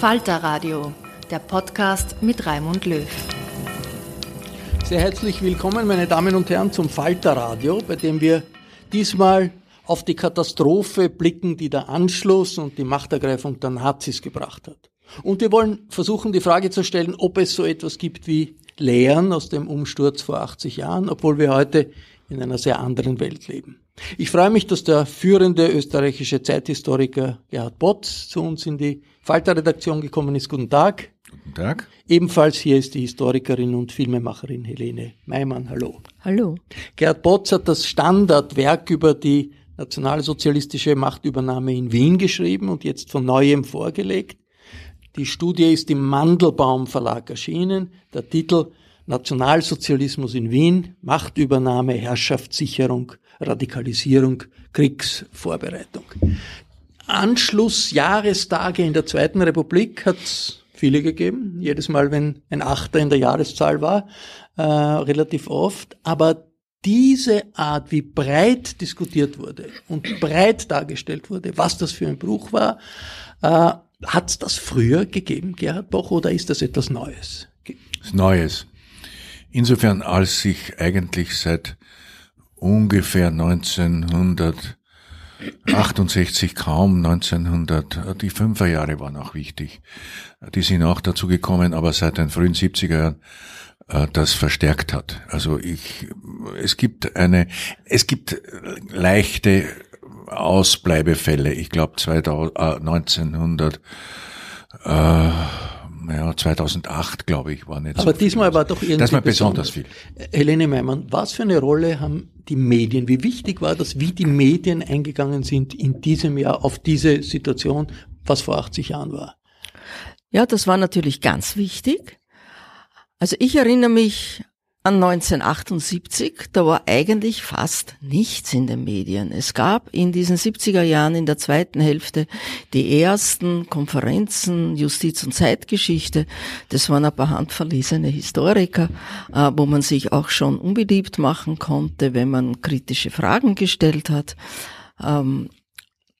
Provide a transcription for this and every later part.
Falter Radio, der Podcast mit Raimund Löw. Sehr herzlich willkommen, meine Damen und Herren, zum Falter Radio, bei dem wir diesmal auf die Katastrophe blicken, die der Anschluss und die Machtergreifung der Nazis gebracht hat. Und wir wollen versuchen, die Frage zu stellen, ob es so etwas gibt wie Lehren aus dem Umsturz vor 80 Jahren, obwohl wir heute in einer sehr anderen Welt leben. Ich freue mich, dass der führende österreichische Zeithistoriker Gerhard Botz zu uns in die Falter-Redaktion gekommen ist. Guten Tag. Guten Tag. Ebenfalls hier ist die Historikerin und Filmemacherin Helene Meimann. Hallo. Hallo. Gerhard Botz hat das Standardwerk über die nationalsozialistische Machtübernahme in Wien geschrieben und jetzt von neuem vorgelegt. Die Studie ist im Mandelbaum Verlag erschienen. Der Titel Nationalsozialismus in Wien, Machtübernahme, Herrschaftssicherung, Radikalisierung, Kriegsvorbereitung. Anschlussjahrestage in der Zweiten Republik hat es viele gegeben. Jedes Mal, wenn ein Achter in der Jahreszahl war, äh, relativ oft. Aber diese Art, wie breit diskutiert wurde und breit dargestellt wurde, was das für ein Bruch war, äh, hat es das früher gegeben, Gerhard Boch, oder ist das etwas Neues? Neues. Insofern, als sich eigentlich seit ungefähr 1900 68 kaum, 1900, die Fünferjahre waren auch wichtig. Die sind auch dazu gekommen, aber seit den frühen 70er Jahren äh, das verstärkt hat. Also ich, es gibt eine, es gibt leichte Ausbleibefälle. Ich glaube 1900, äh, ja, 2008, glaube ich, war nicht Aber so diesmal viel. war doch irgendwie Das war besonders viel. Helene Meimann, was für eine Rolle haben die Medien? Wie wichtig war das, wie die Medien eingegangen sind in diesem Jahr auf diese Situation, was vor 80 Jahren war? Ja, das war natürlich ganz wichtig. Also ich erinnere mich an 1978, da war eigentlich fast nichts in den Medien. Es gab in diesen 70er Jahren in der zweiten Hälfte die ersten Konferenzen Justiz und Zeitgeschichte. Das waren ein paar handverlesene Historiker, äh, wo man sich auch schon unbeliebt machen konnte, wenn man kritische Fragen gestellt hat. Ähm,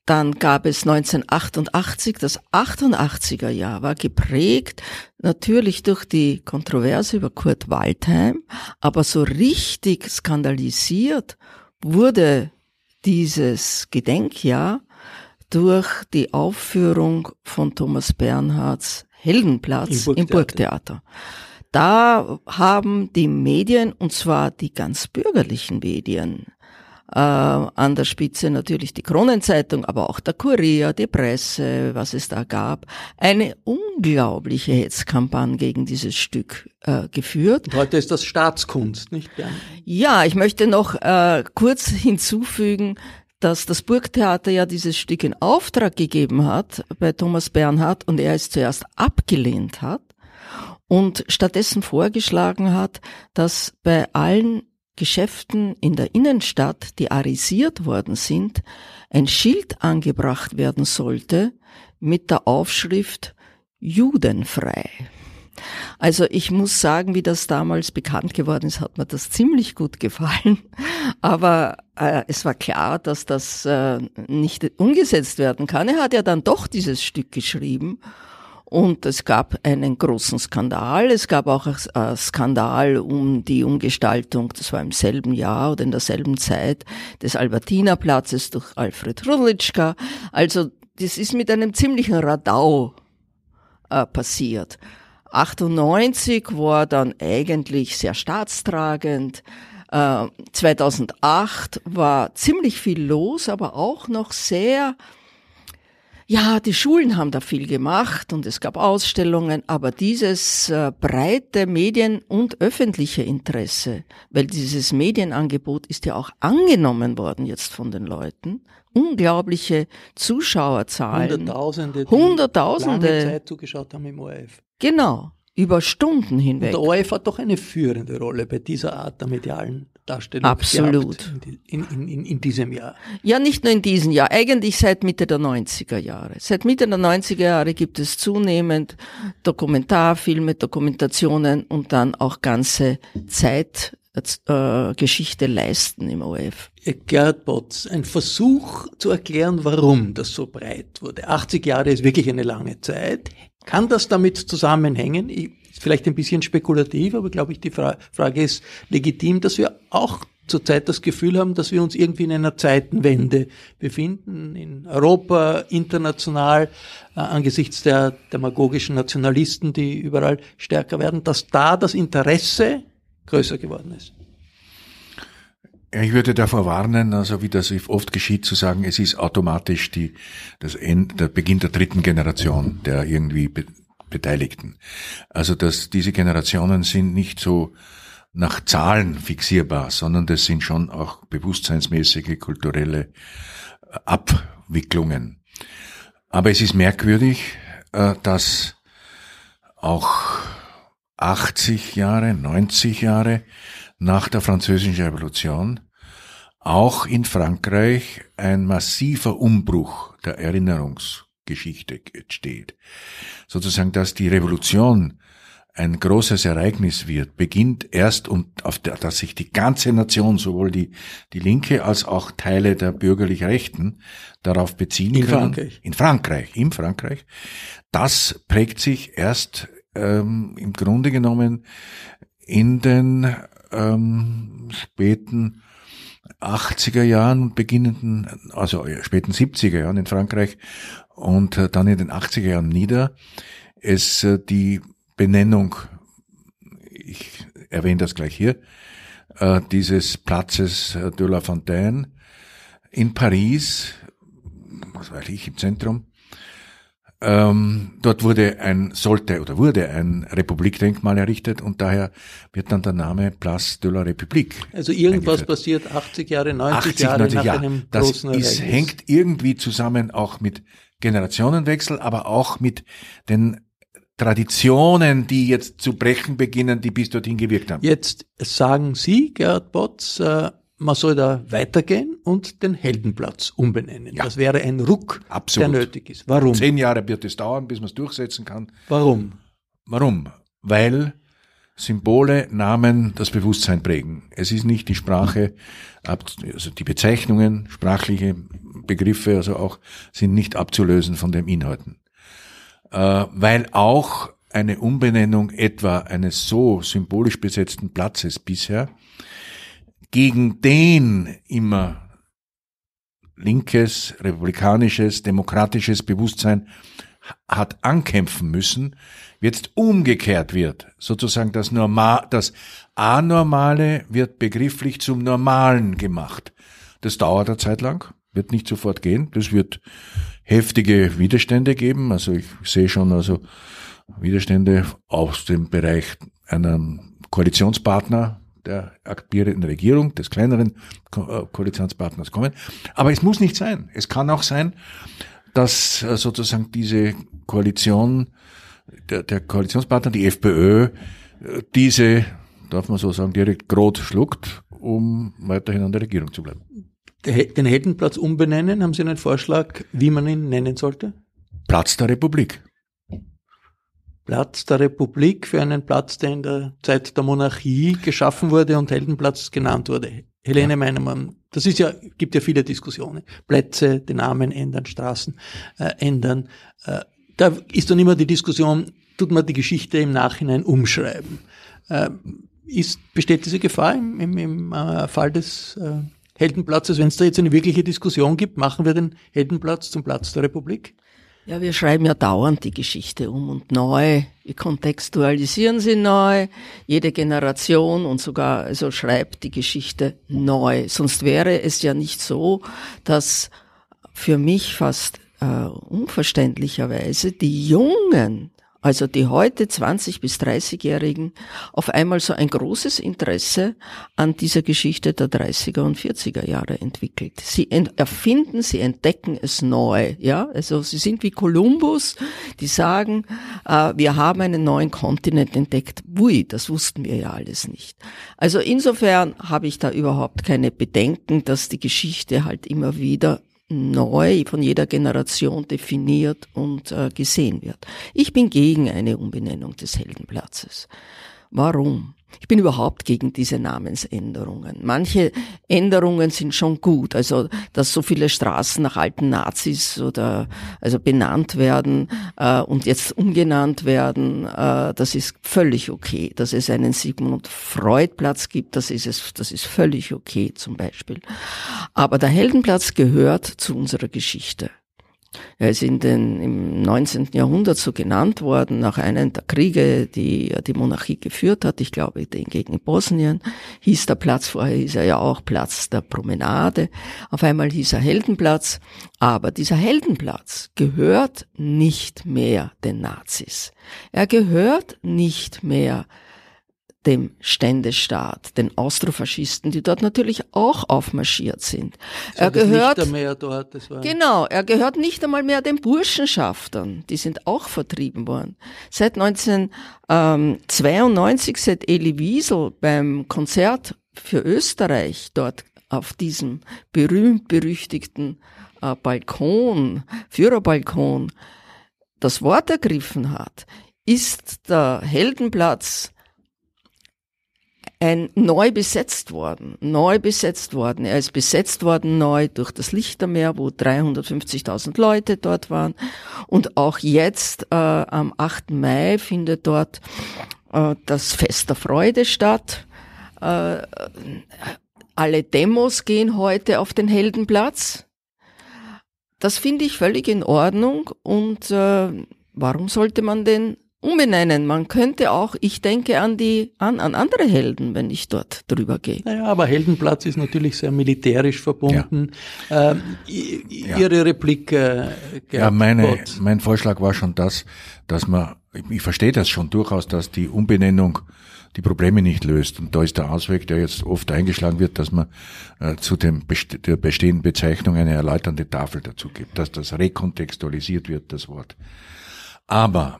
dann gab es 1988, das 88er Jahr war geprägt natürlich durch die Kontroverse über Kurt Waldheim, aber so richtig skandalisiert wurde dieses Gedenkjahr durch die Aufführung von Thomas Bernhards Heldenplatz Im im Burgtheater. Da haben die Medien, und zwar die ganz bürgerlichen Medien, äh, an der Spitze natürlich die Kronenzeitung, aber auch der Kurier, die Presse, was es da gab, eine unglaubliche Hetzkampagne gegen dieses Stück äh, geführt. Und heute ist das Staatskunst, nicht Bern? Ja, ich möchte noch äh, kurz hinzufügen, dass das Burgtheater ja dieses Stück in Auftrag gegeben hat bei Thomas Bernhard und er es zuerst abgelehnt hat. und stattdessen vorgeschlagen hat, dass bei allen Geschäften in der Innenstadt, die arisiert worden sind, ein Schild angebracht werden sollte mit der Aufschrift Judenfrei. Also ich muss sagen, wie das damals bekannt geworden ist, hat mir das ziemlich gut gefallen. Aber äh, es war klar, dass das äh, nicht umgesetzt werden kann. Er hat ja dann doch dieses Stück geschrieben. Und es gab einen großen Skandal. Es gab auch einen Skandal um die Umgestaltung, das war im selben Jahr oder in derselben Zeit, des Albertinerplatzes durch Alfred Rudlitschka. Also das ist mit einem ziemlichen Radau äh, passiert. 98 war dann eigentlich sehr staatstragend. 2008 äh, war ziemlich viel los, aber auch noch sehr, ja, die Schulen haben da viel gemacht und es gab Ausstellungen, aber dieses äh, breite Medien- und öffentliche Interesse, weil dieses Medienangebot ist ja auch angenommen worden jetzt von den Leuten, unglaubliche Zuschauerzahlen. Hunderttausende, die Hunderttausende. lange Zeit zugeschaut haben im ORF. Genau, über Stunden hinweg. Und der ORF hat doch eine führende Rolle bei dieser Art der medialen Darstellung Absolut. in, in, in, in diesem Jahr. Ja, nicht nur in diesem Jahr, eigentlich seit Mitte der 90er Jahre. Seit Mitte der 90er Jahre gibt es zunehmend Dokumentarfilme, Dokumentationen und dann auch ganze Zeitgeschichte äh, leisten im ORF. Gerhard Botz, ein Versuch zu erklären, warum das so breit wurde. 80 Jahre ist wirklich eine lange Zeit. Kann das damit zusammenhängen? Ich, vielleicht ein bisschen spekulativ, aber glaube ich, die Fra Frage ist legitim, dass wir auch zurzeit das Gefühl haben, dass wir uns irgendwie in einer Zeitenwende befinden, in Europa, international, äh, angesichts der demagogischen Nationalisten, die überall stärker werden, dass da das Interesse größer geworden ist. Ich würde davor warnen, also wie das oft geschieht, zu sagen, es ist automatisch die, das End, der Beginn der dritten Generation der irgendwie Beteiligten. Also dass diese Generationen sind nicht so nach Zahlen fixierbar, sondern das sind schon auch bewusstseinsmäßige, kulturelle äh, Abwicklungen. Aber es ist merkwürdig, äh, dass auch 80 Jahre, 90 Jahre nach der Französischen Revolution auch in Frankreich ein massiver Umbruch der Erinnerungsgeschichte entsteht. Sozusagen, dass die Revolution ein großes Ereignis wird, beginnt erst und auf der, dass sich die ganze Nation, sowohl die, die Linke als auch Teile der bürgerlich Rechten darauf beziehen in können. Frankreich. In Frankreich, in Frankreich. Das prägt sich erst ähm, im Grunde genommen in den ähm, späten 80er Jahren und beginnenden, also späten 70er Jahren in Frankreich und äh, dann in den 80er Jahren nieder, es äh, die Benennung, ich erwähne das gleich hier, äh, dieses Platzes de la Fontaine in Paris, was weiß ich, im Zentrum, ähm, dort wurde ein, sollte oder wurde ein Republikdenkmal errichtet und daher wird dann der Name Place de la République. Also irgendwas eingeführt. passiert 80 Jahre, 90 80, Jahre 90 nach ja, einem das großen ist, Ereignis. hängt irgendwie zusammen auch mit Generationenwechsel, aber auch mit den Traditionen, die jetzt zu brechen beginnen, die bis dorthin gewirkt haben. Jetzt sagen Sie, Gerhard Botz, äh, man soll da weitergehen und den Heldenplatz umbenennen. Ja. Das wäre ein Ruck, Absolut. der nötig ist. Warum? Zehn Jahre wird es dauern, bis man es durchsetzen kann. Warum? Warum? Weil Symbole, Namen das Bewusstsein prägen. Es ist nicht die Sprache, also die Bezeichnungen, sprachliche Begriffe, also auch sind nicht abzulösen von den Inhalten. Äh, weil auch eine Umbenennung etwa eines so symbolisch besetzten Platzes bisher gegen den immer linkes, republikanisches, demokratisches Bewusstsein hat ankämpfen müssen, jetzt umgekehrt wird. Sozusagen das, Normal, das Anormale wird begrifflich zum Normalen gemacht. Das dauert eine Zeit lang, wird nicht sofort gehen. Das wird heftige Widerstände geben. Also ich sehe schon also Widerstände aus dem Bereich einer Koalitionspartner der aktivierenden Regierung, des kleineren Ko- äh, Koalitionspartners kommen. Aber es muss nicht sein. Es kann auch sein, dass äh, sozusagen diese Koalition der, der Koalitionspartner, die FPÖ, diese, darf man so sagen, direkt Grot schluckt, um weiterhin an der Regierung zu bleiben. Den Heldenplatz umbenennen, haben Sie einen Vorschlag, wie man ihn nennen sollte? Platz der Republik. Platz der Republik für einen Platz, der in der Zeit der Monarchie geschaffen wurde und Heldenplatz genannt wurde. Helene ja. Meinemann, das ist ja, gibt ja viele Diskussionen. Plätze, den Namen ändern, Straßen äh, ändern. Äh, da ist dann immer die Diskussion, tut man die Geschichte im Nachhinein umschreiben. Äh, ist, besteht diese Gefahr im, im, im äh, Fall des äh, Heldenplatzes, wenn es da jetzt eine wirkliche Diskussion gibt, machen wir den Heldenplatz zum Platz der Republik? Ja, wir schreiben ja dauernd die Geschichte um und neu. Wir kontextualisieren sie neu. Jede Generation und sogar also schreibt die Geschichte neu. Sonst wäre es ja nicht so, dass für mich fast äh, unverständlicherweise die Jungen also die heute 20 bis 30-Jährigen, auf einmal so ein großes Interesse an dieser Geschichte der 30er und 40er Jahre entwickelt. Sie erfinden, sie entdecken es neu, ja. Also sie sind wie Kolumbus, die sagen, äh, wir haben einen neuen Kontinent entdeckt. Ui, das wussten wir ja alles nicht. Also insofern habe ich da überhaupt keine Bedenken, dass die Geschichte halt immer wieder neu von jeder Generation definiert und äh, gesehen wird. Ich bin gegen eine Umbenennung des Heldenplatzes. Warum? Ich bin überhaupt gegen diese Namensänderungen. Manche Änderungen sind schon gut, also dass so viele Straßen nach alten Nazis oder also benannt werden äh, und jetzt umgenannt werden, äh, das ist völlig okay. Dass es einen Sigmund Freud Platz gibt, das ist es, das ist völlig okay zum Beispiel. Aber der Heldenplatz gehört zu unserer Geschichte. Er ist in den, im 19. Jahrhundert so genannt worden, nach einem der Kriege, die die Monarchie geführt hat. Ich glaube, den gegen Bosnien hieß der Platz, vorher hieß er ja auch Platz der Promenade. Auf einmal hieß er Heldenplatz. Aber dieser Heldenplatz gehört nicht mehr den Nazis. Er gehört nicht mehr dem Ständestaat, den Austrofaschisten, die dort natürlich auch aufmarschiert sind. Das er gehört mehr dort, genau, er gehört nicht einmal mehr den Burschenschaftern, die sind auch vertrieben worden. Seit 1992, seit Elie Wiesel beim Konzert für Österreich dort auf diesem berühmt-berüchtigten äh, Balkon, Führerbalkon, das Wort ergriffen hat, ist der Heldenplatz ein neu besetzt worden, neu besetzt worden. Er ist besetzt worden neu durch das Lichtermeer, wo 350.000 Leute dort waren. Und auch jetzt äh, am 8. Mai findet dort äh, das Fest der Freude statt. Äh, alle Demos gehen heute auf den Heldenplatz. Das finde ich völlig in Ordnung und äh, warum sollte man den umbenennen. Man könnte auch, ich denke an die, an, an andere Helden, wenn ich dort drüber gehe. Naja, aber Heldenplatz ist natürlich sehr militärisch verbunden. Ja. Ähm, ihre ja. Replik, äh, Ja, meine, mein Vorschlag war schon das, dass man, ich verstehe das schon durchaus, dass die Umbenennung die Probleme nicht löst. Und da ist der Ausweg, der jetzt oft eingeschlagen wird, dass man äh, zu dem best der bestehenden Bezeichnung eine erläuternde Tafel dazu gibt, dass das rekontextualisiert wird, das Wort. Aber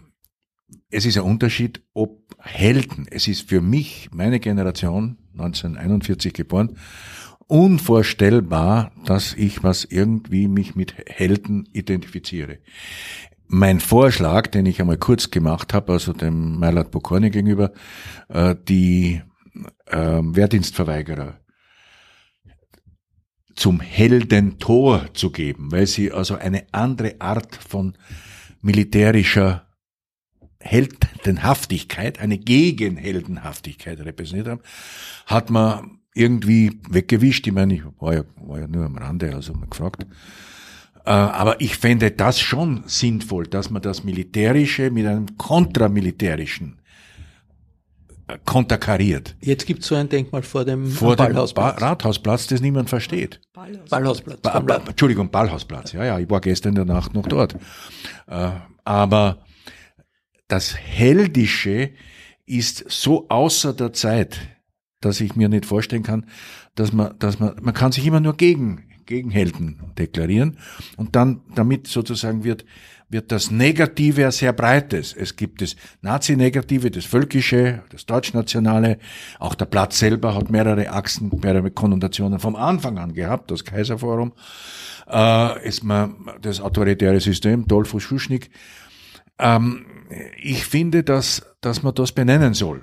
es ist ein Unterschied, ob Helden, es ist für mich, meine Generation, 1941 geboren, unvorstellbar, dass ich was irgendwie mich mit Helden identifiziere. Mein Vorschlag, den ich einmal kurz gemacht habe, also dem Meilat Bokorni gegenüber, äh, die äh, Wehrdienstverweigerer zum Heldentor zu geben, weil sie also eine andere Art von militärischer Heldenhaftigkeit, eine Gegenheldenhaftigkeit repräsentiert haben, hat man irgendwie weggewischt. Ich meine, ich war ja, war ja nur am Rande, also mal gefragt. Äh, aber ich fände das schon sinnvoll, dass man das Militärische mit einem kontramilitärischen äh, konterkariert. Jetzt gibt es so ein Denkmal vor dem vor Ballhausplatz. Dem ba Rathausplatz, das niemand versteht. Ballhausplatz. Ballhausplatz. Ba ba Entschuldigung, Ballhausplatz. Ja, ja, ich war gestern in der Nacht noch dort. Äh, aber das Heldische ist so außer der Zeit, dass ich mir nicht vorstellen kann, dass man, dass man, man kann sich immer nur gegen, Gegenhelden deklarieren und dann damit sozusagen wird wird das Negative ja sehr breites. Es gibt das Nazi-Negative, das Völkische, das Deutschnationale. Auch der Platz selber hat mehrere Achsen, mehrere Konnotationen vom Anfang an gehabt, das Kaiserforum. Äh, ist man das autoritäre System, Dolphus Schuschnigg. Ähm, ich finde, dass, dass man das benennen soll.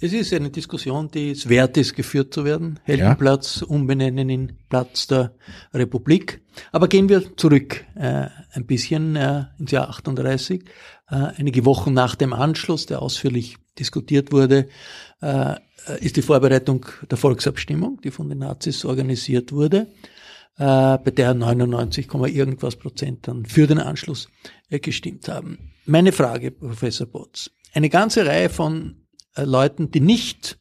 Es ist eine Diskussion, die es wert ist, geführt zu werden. Heldenplatz ja. umbenennen in Platz der Republik. Aber gehen wir zurück äh, ein bisschen äh, ins Jahr 38. Äh, einige Wochen nach dem Anschluss, der ausführlich diskutiert wurde, äh, ist die Vorbereitung der Volksabstimmung, die von den Nazis organisiert wurde, äh, bei der 99, irgendwas Prozent dann für den Anschluss äh, gestimmt haben. Meine Frage, Professor Botz. Eine ganze Reihe von äh, Leuten, die nicht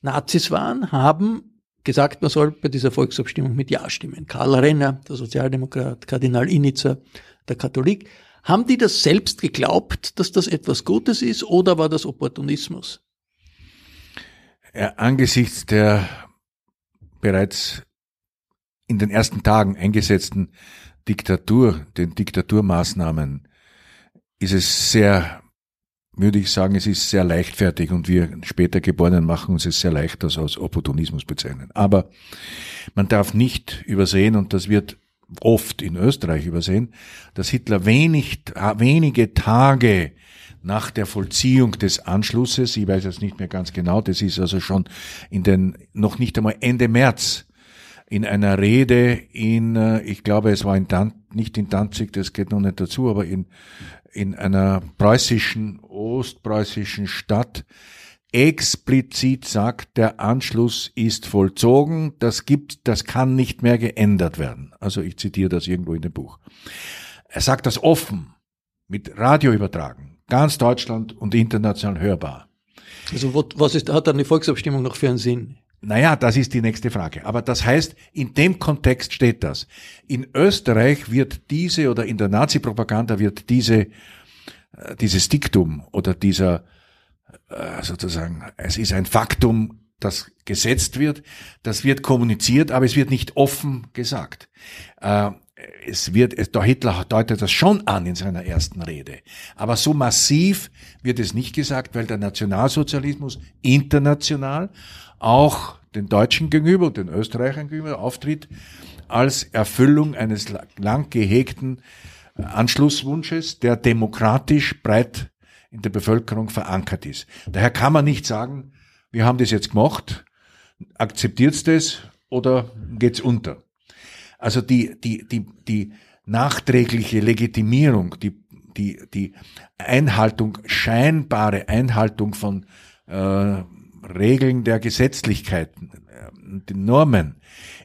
Nazis waren, haben gesagt, man soll bei dieser Volksabstimmung mit Ja stimmen. Karl Renner, der Sozialdemokrat, Kardinal Initzer, der Katholik. Haben die das selbst geglaubt, dass das etwas Gutes ist oder war das Opportunismus? Ja, angesichts der bereits in den ersten Tagen eingesetzten Diktatur, den Diktaturmaßnahmen, ist es sehr würde ich sagen, es ist sehr leichtfertig und wir später Geborenen machen uns es sehr leicht, das als Opportunismus bezeichnen. Aber man darf nicht übersehen, und das wird oft in Österreich übersehen, dass Hitler wenig, wenige Tage nach der Vollziehung des Anschlusses, ich weiß jetzt nicht mehr ganz genau, das ist also schon in den, noch nicht einmal Ende März, in einer Rede in, äh, ich glaube, es war in Dan nicht in Danzig, das geht noch nicht dazu, aber in, in einer preußischen, ostpreußischen Stadt explizit sagt, der Anschluss ist vollzogen, das gibt, das kann nicht mehr geändert werden. Also ich zitiere das irgendwo in dem Buch. Er sagt das offen, mit Radio übertragen, ganz Deutschland und international hörbar. Also was ist, hat dann die Volksabstimmung noch für einen Sinn? Naja, das ist die nächste Frage. Aber das heißt, in dem Kontext steht das. In Österreich wird diese oder in der Nazi-Propaganda wird diese, äh, dieses Diktum oder dieser, äh, sozusagen, es ist ein Faktum, das gesetzt wird, das wird kommuniziert, aber es wird nicht offen gesagt. Äh, es wird, der Hitler deutet das schon an in seiner ersten Rede. Aber so massiv wird es nicht gesagt, weil der Nationalsozialismus international auch den Deutschen gegenüber und den Österreichern gegenüber auftritt als Erfüllung eines lang gehegten Anschlusswunsches, der demokratisch breit in der Bevölkerung verankert ist. Daher kann man nicht sagen, wir haben das jetzt gemacht, akzeptiert das oder geht's unter. Also die, die, die, die nachträgliche Legitimierung, die, die, die Einhaltung, scheinbare Einhaltung von äh, Regeln der Gesetzlichkeiten, äh, den Normen,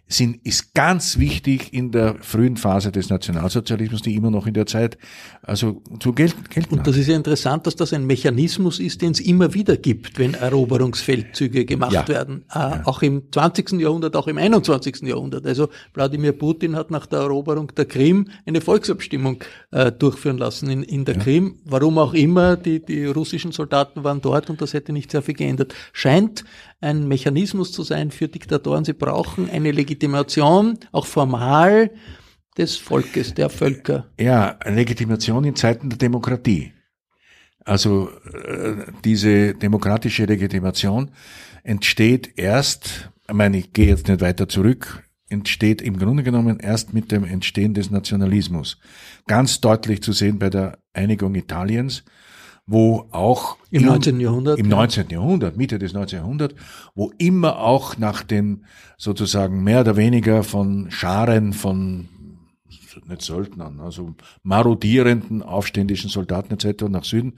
sind, ist ganz wichtig in der frühen Phase des Nationalsozialismus, die immer noch in der Zeit also zu gelten, gelten Und das ist ja interessant, dass das ein Mechanismus ist, den es immer wieder gibt, wenn Eroberungsfeldzüge gemacht ja. werden. Äh, ja. Auch im 20. Jahrhundert, auch im 21. Jahrhundert. Also Wladimir Putin hat nach der Eroberung der Krim eine Volksabstimmung äh, durchführen lassen in, in der ja. Krim. Warum auch immer, die, die russischen Soldaten waren dort und das hätte nicht sehr viel geändert. Scheint ein Mechanismus zu sein für Diktatoren. Sie brauchen eine Legitimation, auch formal, des Volkes, der Völker. Ja, Legitimation in Zeiten der Demokratie. Also äh, diese demokratische Legitimation entsteht erst, ich meine, ich gehe jetzt nicht weiter zurück, entsteht im Grunde genommen erst mit dem Entstehen des Nationalismus. Ganz deutlich zu sehen bei der Einigung Italiens wo auch im 19. Jahrhundert, im 19. Jahrhundert, Mitte des 19. Jahrhunderts, wo immer auch nach den sozusagen mehr oder weniger von Scharen von nicht Söldnern, also marodierenden aufständischen Soldaten etc. nach Süden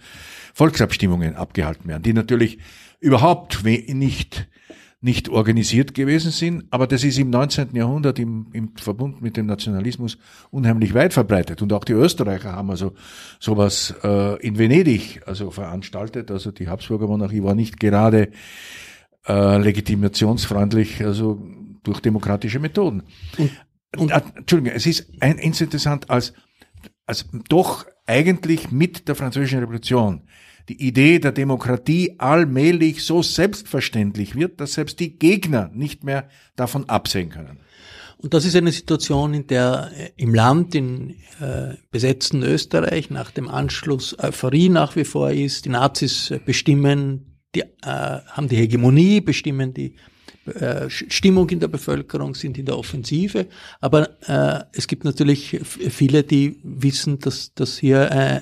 Volksabstimmungen abgehalten werden, die natürlich überhaupt nicht nicht organisiert gewesen sind, aber das ist im 19. Jahrhundert im, im Verbund mit dem Nationalismus unheimlich weit verbreitet. Und auch die Österreicher haben also sowas äh, in Venedig also veranstaltet. Also die Habsburger Monarchie war nicht gerade äh, legitimationsfreundlich, also durch demokratische Methoden. Und, und äh, Entschuldigung, es ist ein, interessant als, als doch eigentlich mit der Französischen Revolution die Idee der Demokratie allmählich so selbstverständlich wird, dass selbst die Gegner nicht mehr davon absehen können. Und das ist eine Situation, in der äh, im Land, in äh, besetzten Österreich nach dem Anschluss Euphorie nach wie vor ist. Die Nazis bestimmen, die, äh, haben die Hegemonie, bestimmen die äh, Stimmung in der Bevölkerung, sind in der Offensive. Aber äh, es gibt natürlich viele, die wissen, dass, dass hier äh,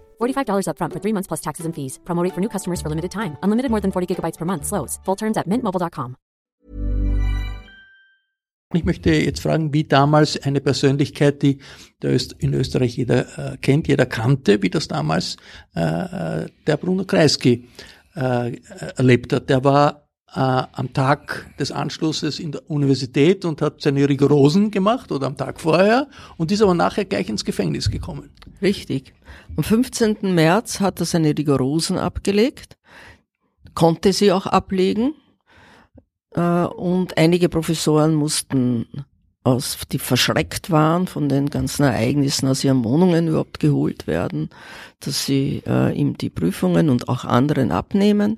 $45 upfront for three months plus taxes and fees. Promo for new customers for limited time. Unlimited more than 40 gigabytes per month. Slows. Full terms at mintmobile.com. Ich möchte jetzt fragen, wie damals eine Persönlichkeit, die in Österreich jeder äh, kennt, jeder kannte, wie das damals äh, äh der Bruno Kreisky erlebt hat. Der war am Tag des Anschlusses in der Universität und hat seine Rigorosen gemacht oder am Tag vorher und ist aber nachher gleich ins Gefängnis gekommen. Richtig. Am 15. März hat er seine Rigorosen abgelegt, konnte sie auch ablegen äh, und einige Professoren mussten aus, die verschreckt waren von den ganzen Ereignissen aus ihren Wohnungen überhaupt geholt werden, dass sie äh, ihm die Prüfungen und auch anderen abnehmen.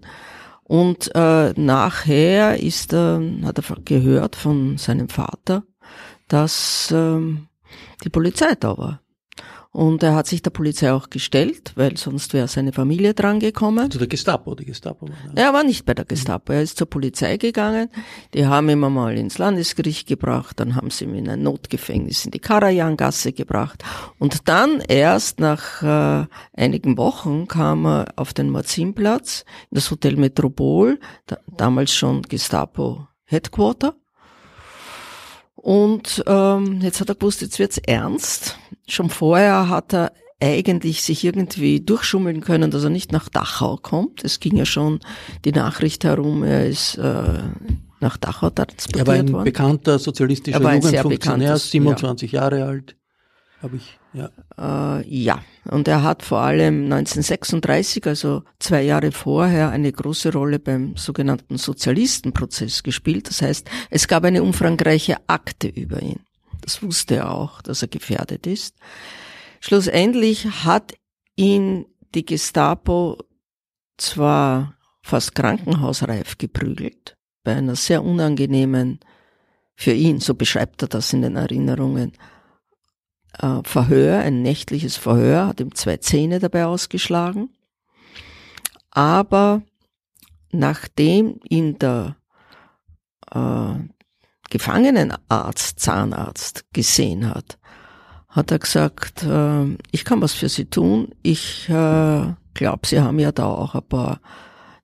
Und äh, nachher ist er, hat er gehört von seinem Vater, dass ähm, die Polizei da war. Und er hat sich der Polizei auch gestellt, weil sonst wäre seine Familie drangekommen. Zu der Gestapo, die Gestapo war. Er war nicht bei der Gestapo, er ist zur Polizei gegangen. Die haben ihn einmal ins Landesgericht gebracht, dann haben sie ihn in ein Notgefängnis in die Karajangasse gebracht. Und dann erst nach äh, einigen Wochen kam er auf den Marzinplatz, in das Hotel Metropol, da, damals schon Gestapo Headquarter. Und ähm, jetzt hat er gewusst, jetzt wird's ernst. Schon vorher hat er eigentlich sich irgendwie durchschummeln können, dass er nicht nach Dachau kommt. Es ging ja schon die Nachricht herum, er ist äh, nach Dachau transportiert worden. Er war ein worden. bekannter sozialistischer Jugendfunktionär, 27 ja. Jahre alt habe ich, ja. Äh, ja, und er hat vor allem 1936, also zwei Jahre vorher, eine große Rolle beim sogenannten Sozialistenprozess gespielt. Das heißt, es gab eine umfangreiche Akte über ihn. Das wusste er auch, dass er gefährdet ist. Schlussendlich hat ihn die Gestapo zwar fast krankenhausreif geprügelt, bei einer sehr unangenehmen, für ihn, so beschreibt er das in den Erinnerungen, äh, Verhör, ein nächtliches Verhör, hat ihm zwei Zähne dabei ausgeschlagen. Aber nachdem ihn der äh, Gefangenenarzt, Zahnarzt gesehen hat, hat er gesagt, äh, ich kann was für Sie tun. Ich äh, glaube, Sie haben ja da auch ein paar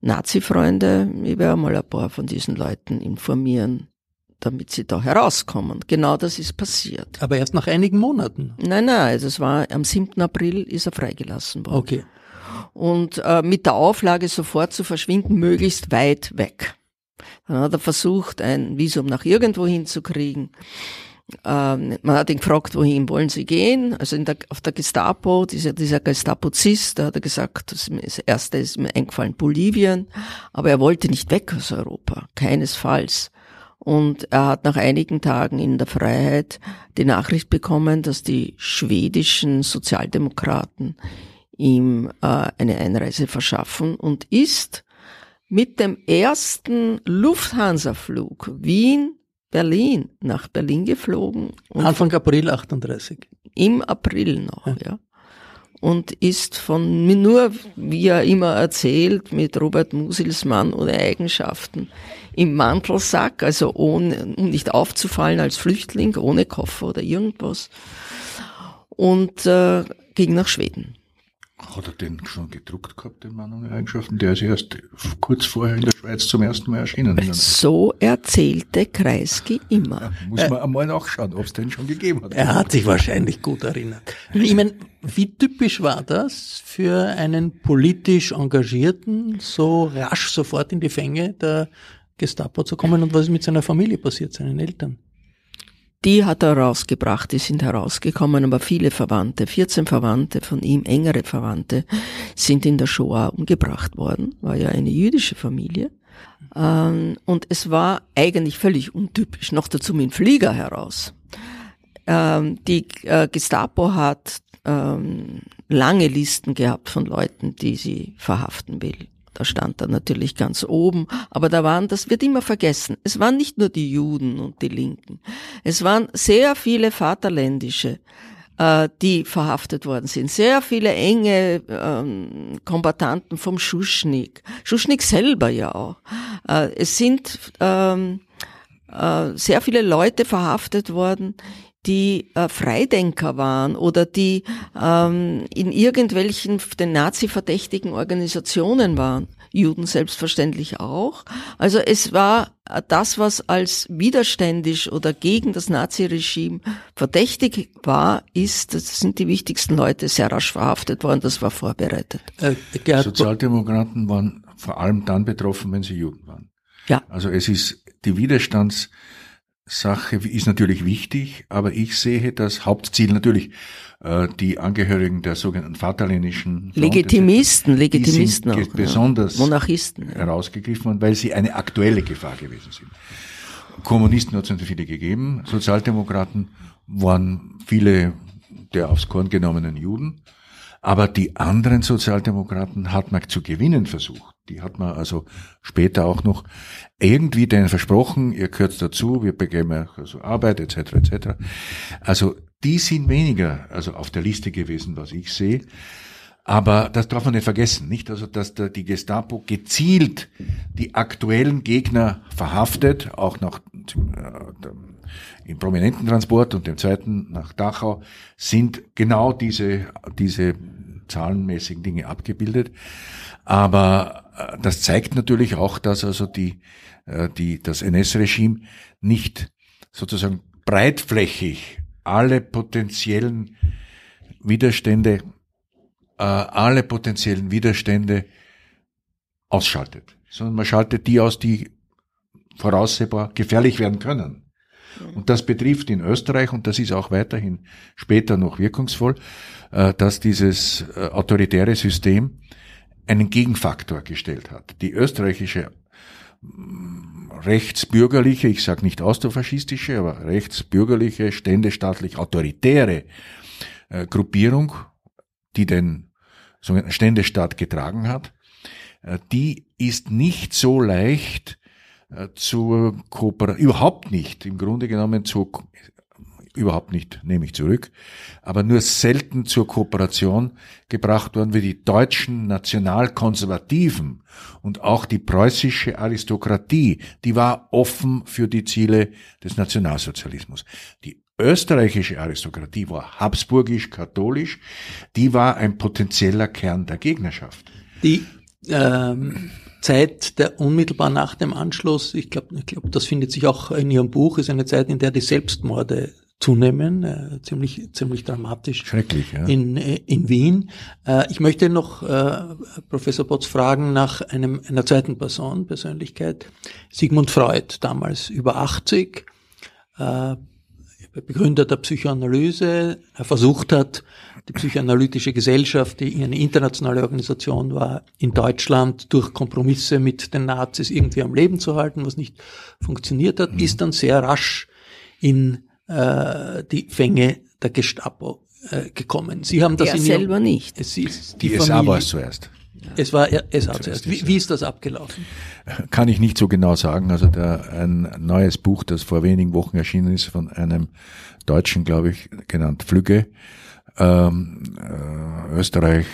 Nazi-Freunde. Ich werde mal ein paar von diesen Leuten informieren, damit sie da herauskommen. Genau das ist passiert. Aber erst nach einigen Monaten? Nein, nein, das war am 7. April ist er freigelassen worden. Okay. Und äh, mit der Auflage sofort zu verschwinden, möglichst weit weg. Dann hat er versucht, ein Visum nach irgendwo hinzukriegen. Ähm, man hat ihn gefragt, wohin wollen Sie gehen? Also in der, auf der Gestapo, dieser, dieser Gestapo-Zist, da hat er gesagt, das, das erste ist mir eingefallen, Bolivien. Aber er wollte nicht weg aus Europa, keinesfalls. Und er hat nach einigen Tagen in der Freiheit die Nachricht bekommen, dass die schwedischen Sozialdemokraten ihm äh, eine Einreise verschaffen und ist mit dem ersten Lufthansa-Flug Wien Berlin nach Berlin geflogen. Anfang April 38. Im April noch, ja. ja. Und ist von mir nur, wie er immer erzählt, mit Robert Musilsmann oder Eigenschaften im Mantelsack, also ohne, um nicht aufzufallen als Flüchtling, ohne Koffer oder irgendwas. Und äh, ging nach Schweden. Hat er den schon gedruckt gehabt, den Mann ohne Eigenschaften? Der ist erst kurz vorher in der Schweiz zum ersten Mal erschienen. So erzählte Kreisky immer. Ja, muss man äh, einmal nachschauen, ob es den schon gegeben hat. Er hat sich wahrscheinlich gut erinnert. Ich meine, wie typisch war das für einen politisch Engagierten, so rasch sofort in die Fänge der Gestapo zu kommen und was ist mit seiner Familie passiert, seinen Eltern? die hat er rausgebracht, die sind herausgekommen, aber viele Verwandte, 14 Verwandte von ihm, engere Verwandte, sind in der Shoah umgebracht worden, war ja eine jüdische Familie. Ähm, und es war eigentlich völlig untypisch, noch dazu mit dem Flieger heraus. Ähm, die äh, Gestapo hat ähm, lange Listen gehabt von Leuten, die sie verhaften will. Da stand er natürlich ganz oben, aber da waren, das wird immer vergessen, es waren nicht nur die Juden und die Linken, es waren sehr viele Vaterländische, äh, die verhaftet worden sind. Sehr viele enge ähm, Kombatanten vom Schuschnigg, Schuschnigg selber ja auch. Äh, es sind ähm, äh, sehr viele Leute verhaftet worden, die äh, Freidenker waren oder die ähm, in irgendwelchen den Nazi verdächtigen Organisationen waren. Juden selbstverständlich auch. Also es war äh, das, was als widerständisch oder gegen das Naziregime verdächtig war, ist, das sind die wichtigsten Leute sehr rasch verhaftet worden, das war vorbereitet. Äh, Sozialdemokraten waren vor allem dann betroffen, wenn sie Juden waren. Ja. Also es ist die Widerstands Sache ist natürlich wichtig, aber ich sehe das Hauptziel natürlich äh, die Angehörigen der sogenannten vaterländischen Legitimisten, Legitimisten die sind auch, besonders ja. Monarchisten herausgegriffen worden, weil sie eine aktuelle Gefahr gewesen sind. Kommunisten hat es natürlich viele gegeben, Sozialdemokraten waren viele der aufs Korn genommenen Juden, aber die anderen Sozialdemokraten hat man zu gewinnen versucht. Die hat man also später auch noch irgendwie denen versprochen, ihr gehört dazu, wir begeben also Arbeit etc. etc. Also die sind weniger also auf der Liste gewesen, was ich sehe. Aber das darf man nicht vergessen, nicht? Also, dass die Gestapo gezielt die aktuellen Gegner verhaftet, auch nach äh, im prominenten Transport und dem zweiten nach Dachau, sind genau diese, diese zahlenmäßigen Dinge abgebildet. Aber äh, das zeigt natürlich auch, dass also die, äh, die, das NS-Regime nicht sozusagen breitflächig alle potenziellen Widerstände, äh, alle potenziellen Widerstände ausschaltet, sondern man schaltet die aus, die voraussehbar gefährlich werden können. Und das betrifft in Österreich, und das ist auch weiterhin später noch wirkungsvoll, dass dieses autoritäre System einen Gegenfaktor gestellt hat. Die österreichische mm, rechtsbürgerliche, ich sage nicht austrofaschistische, aber rechtsbürgerliche, ständestaatlich autoritäre äh, Gruppierung, die den sogenannten Ständestaat getragen hat, äh, die ist nicht so leicht äh, zur Kooperation, überhaupt nicht, im Grunde genommen zur überhaupt nicht, nehme ich zurück, aber nur selten zur Kooperation gebracht worden wie die deutschen Nationalkonservativen und auch die preußische Aristokratie, die war offen für die Ziele des Nationalsozialismus. Die österreichische Aristokratie war habsburgisch-katholisch, die war ein potenzieller Kern der Gegnerschaft. Die ähm, Zeit der unmittelbar nach dem Anschluss, ich glaube, ich glaub, das findet sich auch in Ihrem Buch, ist eine Zeit, in der die Selbstmorde zunehmen, äh, ziemlich, ziemlich dramatisch. Schrecklich, ja. In, äh, in Wien. Äh, ich möchte noch äh, Professor Potts fragen nach einem, einer zweiten Person, Persönlichkeit. Sigmund Freud, damals über 80, äh, Begründer der Psychoanalyse, er versucht hat, die psychoanalytische Gesellschaft, die eine internationale Organisation war, in Deutschland durch Kompromisse mit den Nazis irgendwie am Leben zu halten, was nicht funktioniert hat, mhm. ist dann sehr rasch in äh, die Fänge der Gestapo äh, gekommen. Sie haben das er in selber ihrem, nicht. Es ist die, die SA war es zuerst. Es war SA zuerst. Wie, wie ist das abgelaufen? Kann ich nicht so genau sagen. Also da ein neues Buch, das vor wenigen Wochen erschienen ist, von einem Deutschen, glaube ich, genannt Flügge, ähm, äh, Österreich,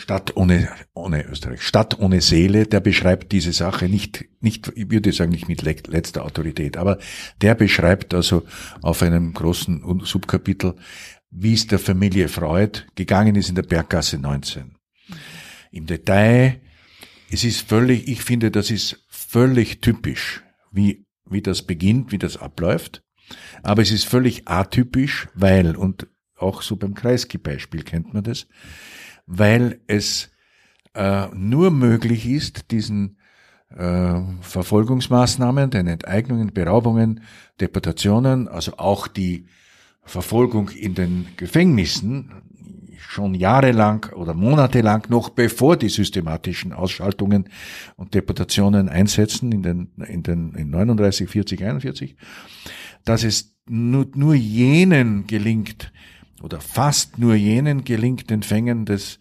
Stadt ohne, ohne Österreich, Stadt ohne Seele, der beschreibt diese Sache nicht, nicht, ich würde sagen nicht mit letzter Autorität, aber der beschreibt also auf einem großen Subkapitel, wie es der Familie Freud gegangen ist in der Berggasse 19. Im Detail, es ist völlig, ich finde, das ist völlig typisch, wie, wie das beginnt, wie das abläuft. Aber es ist völlig atypisch, weil, und auch so beim Kreisky-Beispiel kennt man das, weil es äh, nur möglich ist, diesen äh, Verfolgungsmaßnahmen, den Enteignungen, Beraubungen, Deportationen, also auch die Verfolgung in den Gefängnissen, schon jahrelang oder monatelang noch bevor die systematischen Ausschaltungen und Deportationen einsetzen in den, in den, in 39, 40, 41, dass es nur, nur jenen gelingt, oder fast nur jenen gelingt, den Fängen des,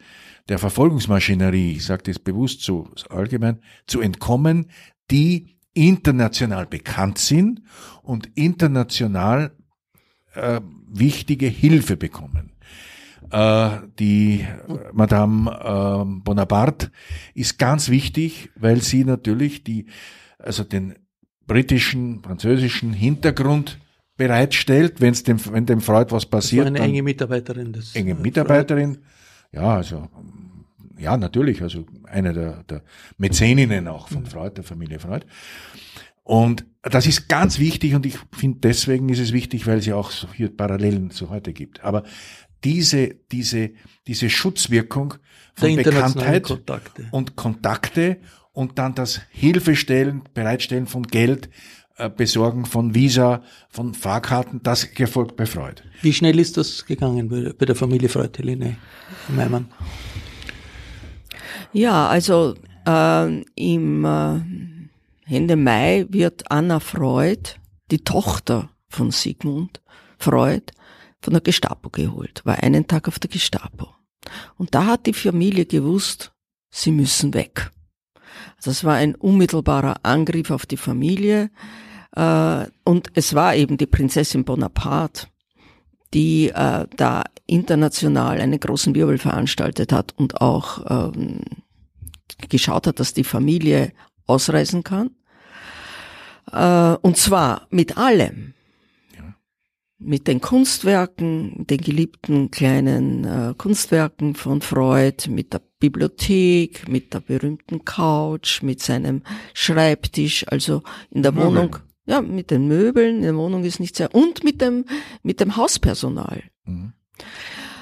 der Verfolgungsmaschinerie, ich sage das bewusst so allgemein, zu entkommen, die international bekannt sind und international äh, wichtige Hilfe bekommen. Äh, die Madame äh, Bonaparte ist ganz wichtig, weil sie natürlich die, also den britischen, französischen Hintergrund bereitstellt, wenn's dem, wenn dem Freud was passiert. Das war eine enge Mitarbeiterin des enge Mitarbeiterin. Ja, also ja, natürlich, also eine der, der Mäzeninnen auch von Freud, der Familie Freud. Und das ist ganz wichtig und ich finde deswegen ist es wichtig, weil es ja auch so hier Parallelen zu heute gibt. Aber diese, diese, diese Schutzwirkung von Bekanntheit Kontakte. und Kontakte und dann das Hilfestellen, Bereitstellen von Geld, äh, Besorgen von Visa, von Fahrkarten, das erfolgt bei Freud. Wie schnell ist das gegangen bei, bei der Familie Freud, Helene Meimann? Ja, also äh, im äh, Ende Mai wird Anna Freud, die Tochter von Sigmund Freud, von der Gestapo geholt, war einen Tag auf der Gestapo. Und da hat die Familie gewusst, sie müssen weg. Das war ein unmittelbarer Angriff auf die Familie. Äh, und es war eben die Prinzessin Bonaparte, die äh, da international einen großen Wirbel veranstaltet hat und auch ähm, geschaut hat, dass die Familie ausreisen kann. Äh, und zwar mit allem. Mit den Kunstwerken, den geliebten kleinen äh, Kunstwerken von Freud, mit der Bibliothek, mit der berühmten Couch, mit seinem Schreibtisch, also in der Wohnung ja, mit den Möbeln, in der Wohnung ist nicht sehr, und mit dem, mit dem Hauspersonal. Mhm.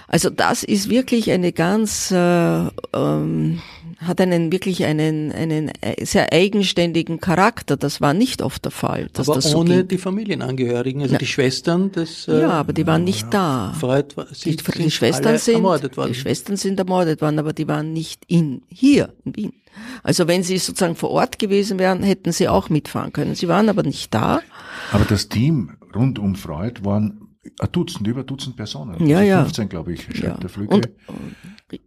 Also das ist wirklich eine ganz, äh, ähm, hat einen wirklich einen, einen äh, sehr eigenständigen Charakter. Das war nicht oft der Fall. Dass aber das ohne so die Familienangehörigen, also ja. die Schwestern des. Äh, ja, aber die waren nicht da. Freud war, sind, die, die Schwestern sind ermordet worden. Die Schwestern sind ermordet worden, aber die waren nicht in hier in Wien. Also wenn sie sozusagen vor Ort gewesen wären, hätten sie auch mitfahren können. Sie waren aber nicht da. Aber das Team rund um Freud waren ein Dutzend, über ein Dutzend Personen. Ja, also ja. 15, glaube ich, schreibt ja. der Flügge. Und,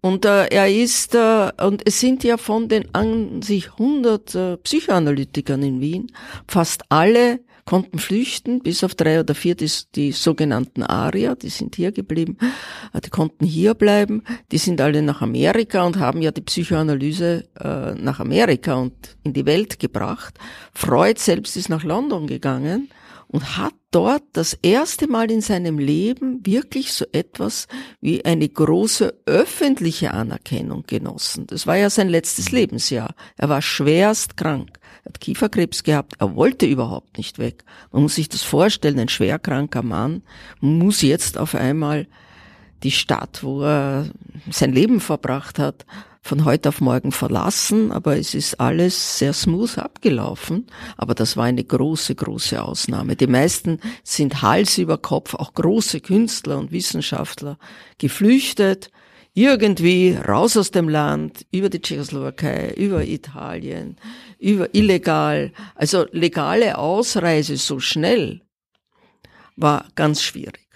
und äh, er ist, äh, und es sind ja von den an sich 100 äh, Psychoanalytikern in Wien fast alle konnten flüchten, bis auf drei oder vier, die, die sogenannten Arier, die sind hier geblieben, äh, die konnten hier bleiben, die sind alle nach Amerika und haben ja die Psychoanalyse äh, nach Amerika und in die Welt gebracht. Freud selbst ist nach London gegangen und hat dort das erste Mal in seinem Leben wirklich so etwas wie eine große öffentliche Anerkennung genossen. Das war ja sein letztes Lebensjahr. Er war schwerst krank. Er hat Kieferkrebs gehabt. Er wollte überhaupt nicht weg. Man muss sich das vorstellen. Ein schwerkranker Mann muss jetzt auf einmal die Stadt, wo er sein Leben verbracht hat, von heute auf morgen verlassen, aber es ist alles sehr smooth abgelaufen. Aber das war eine große, große Ausnahme. Die meisten sind Hals über Kopf, auch große Künstler und Wissenschaftler, geflüchtet, irgendwie raus aus dem Land, über die Tschechoslowakei, über Italien, über illegal, also legale Ausreise so schnell war ganz schwierig.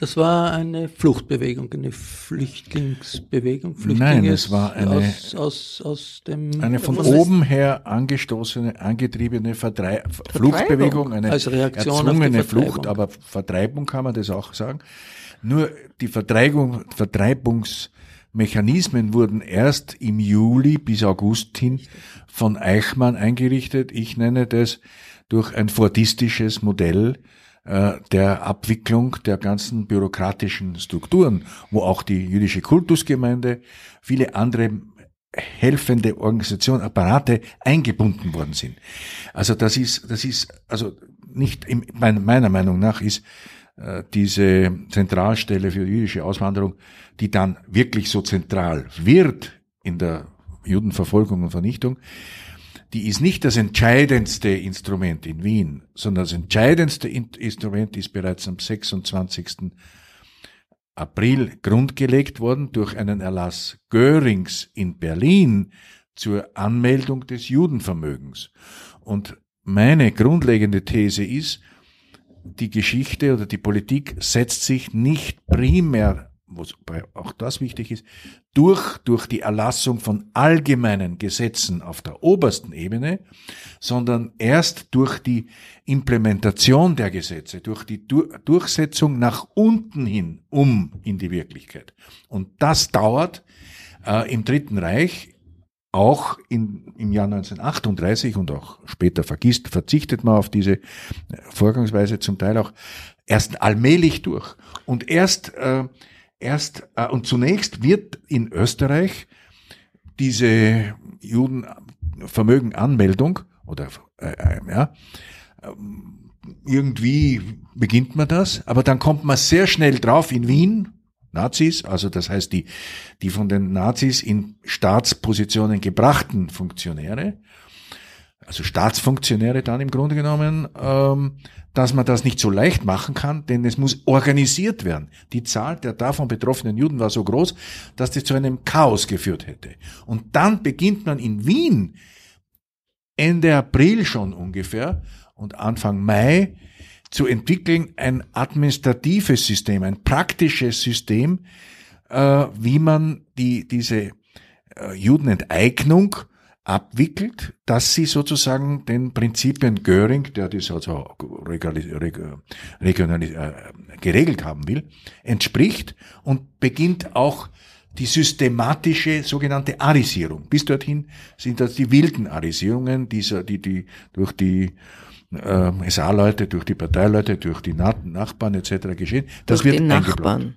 Das war eine Fluchtbewegung, eine Flüchtlingsbewegung. Flüchtlinge Nein, es war eine, aus, aus, aus dem, eine von oben her angestoßene, angetriebene Verdrei Fluchtbewegung, eine Als Reaktion erzwungene Flucht, aber Vertreibung kann man das auch sagen. Nur die Vertreibung, Vertreibungsmechanismen wurden erst im Juli bis August hin von Eichmann eingerichtet. Ich nenne das durch ein fordistisches Modell, der Abwicklung der ganzen bürokratischen Strukturen, wo auch die jüdische Kultusgemeinde, viele andere helfende Organisationen, Apparate eingebunden worden sind. Also das ist, das ist, also nicht, im, meiner Meinung nach ist äh, diese Zentralstelle für jüdische Auswanderung, die dann wirklich so zentral wird in der Judenverfolgung und Vernichtung, die ist nicht das entscheidendste Instrument in Wien, sondern das entscheidendste Instrument ist bereits am 26. April grundgelegt worden durch einen Erlass Görings in Berlin zur Anmeldung des Judenvermögens. Und meine grundlegende These ist, die Geschichte oder die Politik setzt sich nicht primär wobei auch das wichtig ist, durch, durch die Erlassung von allgemeinen Gesetzen auf der obersten Ebene, sondern erst durch die Implementation der Gesetze, durch die Durchsetzung nach unten hin um in die Wirklichkeit. Und das dauert äh, im Dritten Reich auch in, im Jahr 1938 und auch später vergisst, verzichtet man auf diese Vorgangsweise zum Teil auch erst allmählich durch. Und erst äh, erst äh, und zunächst wird in Österreich diese Judenvermögenanmeldung oder äh, äh, ja ähm, irgendwie beginnt man das, aber dann kommt man sehr schnell drauf in Wien Nazis, also das heißt die die von den Nazis in Staatspositionen gebrachten Funktionäre, also Staatsfunktionäre dann im Grunde genommen ähm, dass man das nicht so leicht machen kann, denn es muss organisiert werden. Die Zahl der davon betroffenen Juden war so groß, dass das zu einem Chaos geführt hätte. Und dann beginnt man in Wien Ende April schon ungefähr und Anfang Mai zu entwickeln ein administratives System, ein praktisches System, äh, wie man die, diese äh, Judenenteignung abwickelt, dass sie sozusagen den Prinzipien Göring, der das also regional, äh, geregelt haben will, entspricht und beginnt auch die systematische sogenannte Arisierung. Bis dorthin sind das die wilden Arisierungen, dieser, die, die durch die äh, SA-Leute, durch die Parteileute, durch die Na Nachbarn etc. geschehen. Das durch wird die Nachbarn.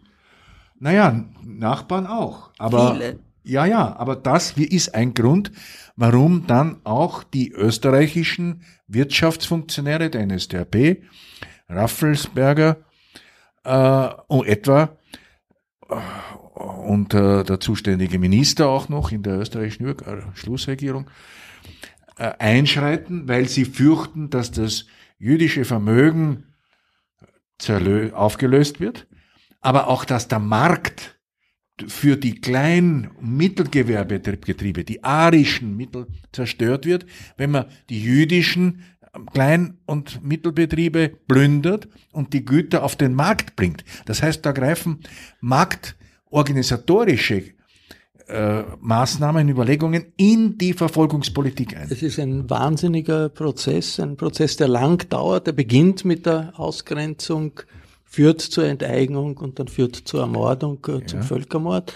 Naja, Nachbarn auch. Aber Viele. Ja, ja, aber das ist ein Grund, warum dann auch die österreichischen Wirtschaftsfunktionäre der NSDAP, Raffelsberger äh, und etwa äh, und äh, der zuständige Minister auch noch in der österreichischen äh, Schlussregierung äh, einschreiten, weil sie fürchten, dass das jüdische Vermögen aufgelöst wird, aber auch, dass der Markt für die Klein- und Mittelgewerbebetriebe, die arischen Mittel zerstört wird, wenn man die jüdischen Klein- und Mittelbetriebe plündert und die Güter auf den Markt bringt. Das heißt, da greifen marktorganisatorische äh, Maßnahmen, Überlegungen in die Verfolgungspolitik ein. Es ist ein wahnsinniger Prozess, ein Prozess, der lang dauert. Der beginnt mit der Ausgrenzung führt zur Enteignung und dann führt zur Ermordung, äh, zum ja. Völkermord.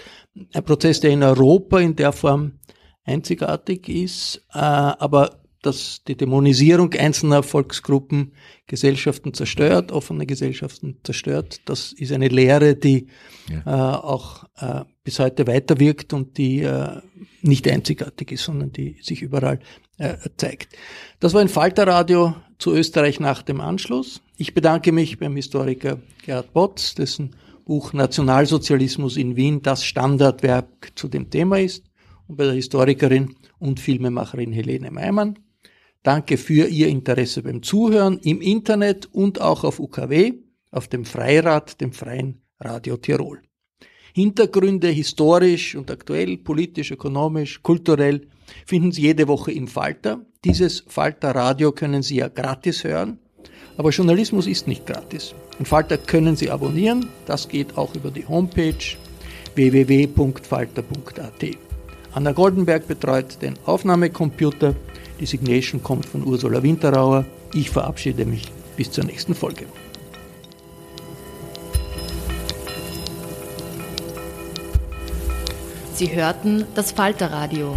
Ein Prozess, der in Europa in der Form einzigartig ist, äh, aber dass die Dämonisierung einzelner Volksgruppen Gesellschaften zerstört, offene Gesellschaften zerstört. Das ist eine Lehre, die ja. äh, auch äh, bis heute weiterwirkt und die äh, nicht einzigartig ist, sondern die sich überall äh, zeigt. Das war ein Falterradio zu Österreich nach dem Anschluss. Ich bedanke mich beim Historiker Gerhard Botz, dessen Buch Nationalsozialismus in Wien das Standardwerk zu dem Thema ist, und bei der Historikerin und Filmemacherin Helene Meimann. Danke für Ihr Interesse beim Zuhören im Internet und auch auf UKW, auf dem Freirad, dem Freien Radio Tirol. Hintergründe historisch und aktuell, politisch, ökonomisch, kulturell finden Sie jede Woche im Falter. Dieses Falter Radio können Sie ja gratis hören, aber Journalismus ist nicht gratis. Den Falter können Sie abonnieren, das geht auch über die Homepage www.falter.at. Anna Goldenberg betreut den Aufnahmecomputer, die Signation kommt von Ursula Winterauer. Ich verabschiede mich bis zur nächsten Folge. Sie hörten das Falterradio